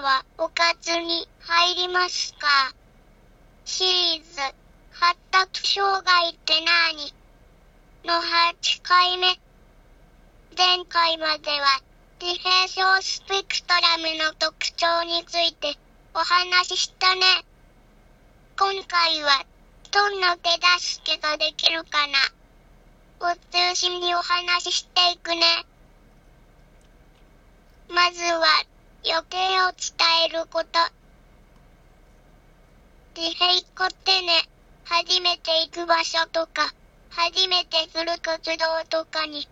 はおかずに入りますか？シリーズ発達障害って何？の8回目。前回までは自閉症スペクトラムの特徴についてお話ししたね。今回はどんな手助けができるかな？を中心にお話ししていくね。まずは予定を伝えること。自閉っ子ってね、初めて行く場所とか、初めてする活動とかに、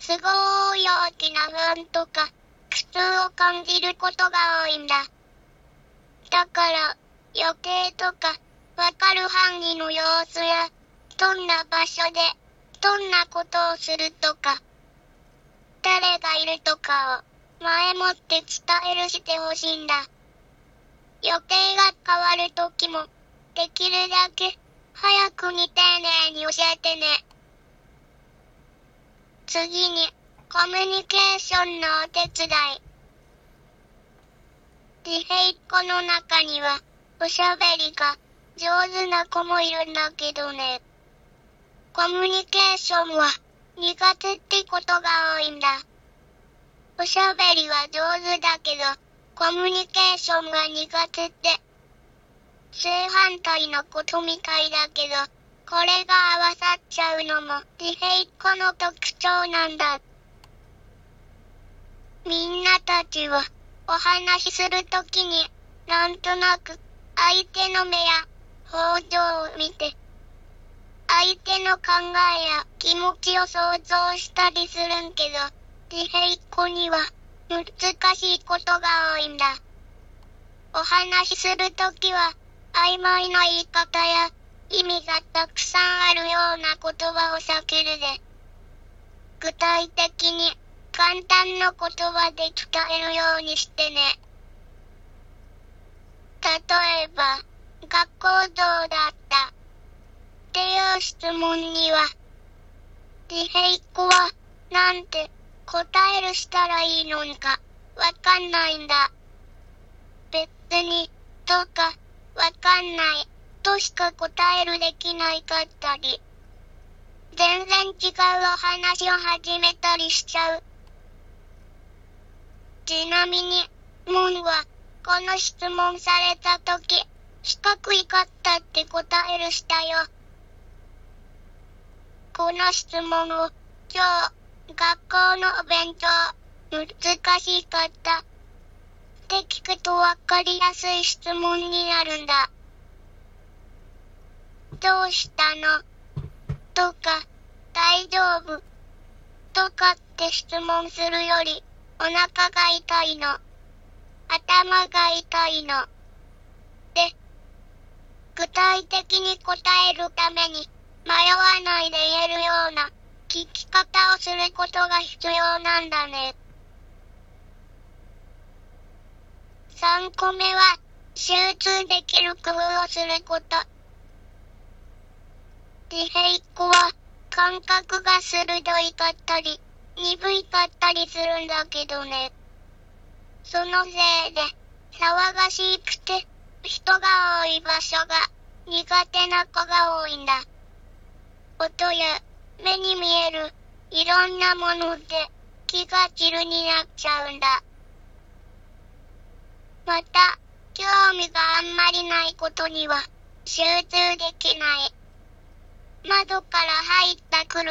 すごい大きな不安とか、苦痛を感じることが多いんだ。だから、予定とか、わかる範囲の様子や、どんな場所で、どんなことをするとか、誰がいるとかを、前もって伝えるしてほしいんだ。予定が変わるときも、できるだけ、早くに丁寧に教えてね。次に、コミュニケーションのお手伝い。自閉っ子の中には、おしゃべりが上手な子もいるんだけどね。コミュニケーションは苦手ってことが多いんだ。おしゃべりは上手だけど、コミュニケーションが苦手って、正反対のことみたいだけど、これが合わさっちゃうのも自閉っ子の特徴なんだ。みんなたちはお話しするときになんとなく相手の目や表情を見て相手の考えや気持ちを想像したりするんけど自閉っ子には難しいことが多いんだ。お話しするときは曖昧な言い方や意味がたくさんあるような言葉を避けるで。具体的に簡単な言葉で伝えるようにしてね。例えば、学校どうだった？っていう質問には、自閉っ子は、なんて答えるしたらいいのか、わかんないんだ。別に、とか、わかんないとしか答えるできないかったり、全然違うお話を始めたりしちゃう。ちなみに、モンは、この質問されたとき、四角いかったって答えるしたよ。この質問を、今日、学校のお勉強、難しかった。って聞くとわかりやすい質問になるんだ。どうしたの？とか、大丈夫？とかって質問するより、お腹が痛いの。頭が痛いの。で、具体的に答えるために、迷わないで言えるような聞き方をすることが必要なんだね。3個目は、集中できる工夫をすること。自閉っ子は感覚が鋭いかったり、鈍いかったりするんだけどね。そのせいで、騒がしくて、人が多い場所が苦手な子が多いんだ。音や目に見えるいろんなもので気が散るになっちゃうんだ。また、興味があんまりないことには集中できない。窓から入ったくる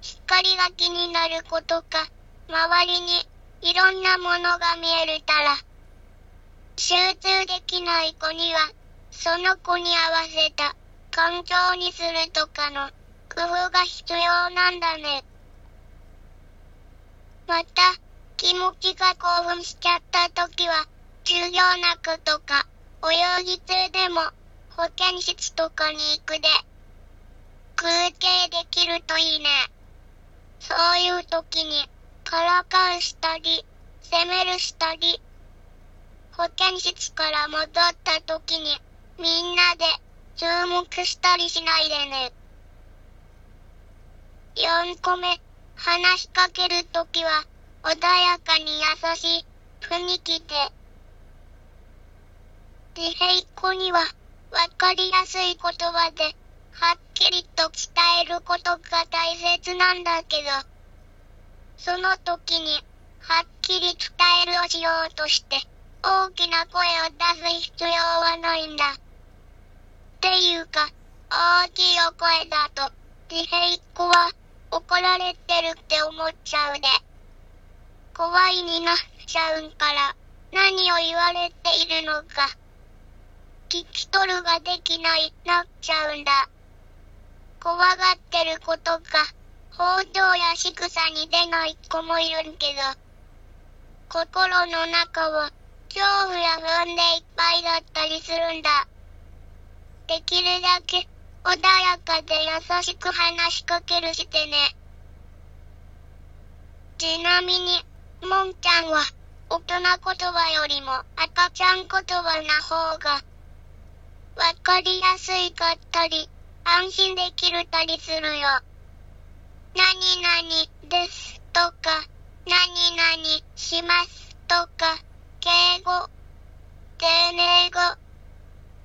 光が気になる子とか、周りにいろんなものが見えるたら、集中できない子には、その子に合わせた環境にするとかの工夫が必要なんだね。また、気持ちが興奮しちゃった時は、授業なくとか、泳ぎ中でも、保健室とかに行くで。休憩できるといいね。そういう時に、からかうしたり、責めるしたり、保健室から戻った時に、みんなで注目したりしないでね。4個目、話しかけるときは、穏やかに優しい。雰囲気で、自閉子には、わかりやすい言葉で、はっきりと伝えることが大切なんだけど、その時に、はっきり伝えるをしようとして、大きな声を出す必要はないんだ。っていうか、大きいお声だと、自閉子は、怒られてるって思っちゃうで。怖いになっちゃうんから、何を言われているのか。聞き取るができない、なっちゃうんだ。怖がってることが、包丁や仕草に出ない子もいるけど、心の中は、恐怖や不安でいっぱいだったりするんだ。できるだけ、穏やかで優しく話しかけるしてね。ちなみに、もんちゃんは、大人言葉よりも赤ちゃん言葉な方が、わかりやすいかったり、安心できるたりするよ。何々ですとか、何々しますとか、敬語、丁寧語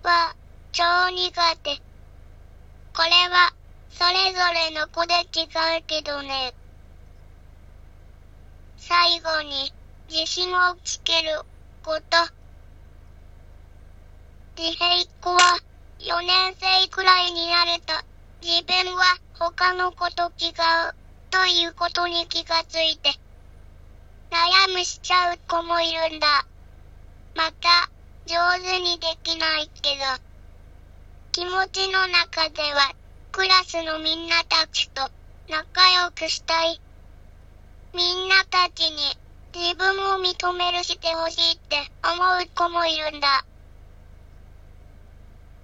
は超苦手。これは、それぞれの子で違うけどね。最後に、自信をつけること。自閉子は4年生くらいになると自分は他の子と違うということに気がついて悩むしちゃう子もいるんだ。また上手にできないけど気持ちの中ではクラスのみんなたちと仲良くしたい。みんなたちに自分を認めるしてほしいって思う子もいるんだ。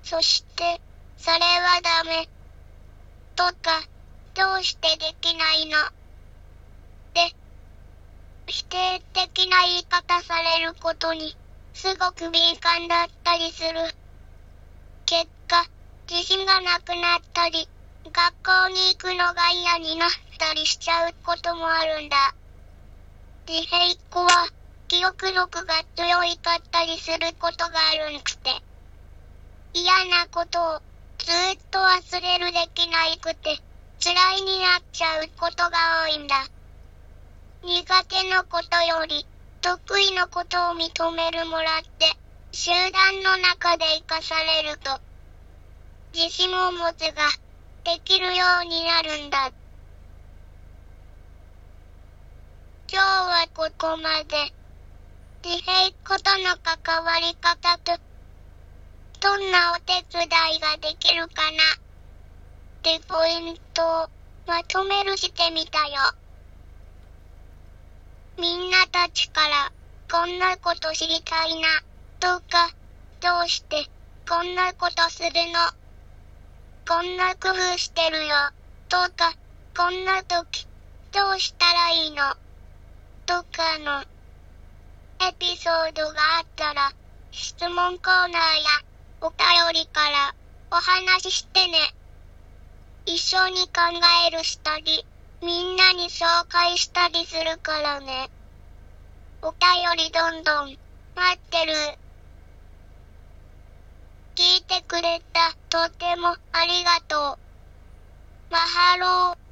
そして、それはダメ。とか、どうしてできないの？で、否定的な言い方されることに、すごく敏感だったりする。結、自信がなくなったり、学校に行くのが嫌になったりしちゃうこともあるんだ。自閉子は、記憶力が強いかったりすることがあるんくて。嫌なことをずっと忘れるできないくて辛いになっちゃうことが多いんだ。苦手なことより得意なことを認めるもらって集団の中で生かされると自信を持つができるようになるんだ。今日はここまで。自閉子との関わり方とどんなお手伝いができるかなってポイントをまとめるしてみたよ。みんなたちからこんなこと知りたいなとかどうしてこんなことするの？こんな工夫してるよとかこんな時どうしたらいいの？とかのエピソードがあったら質問コーナーやお便りからお話ししてね。一緒に考えるしたり、みんなに紹介したりするからね。お便りどんどん待ってる。聞いてくれたとてもありがとう。マハロー。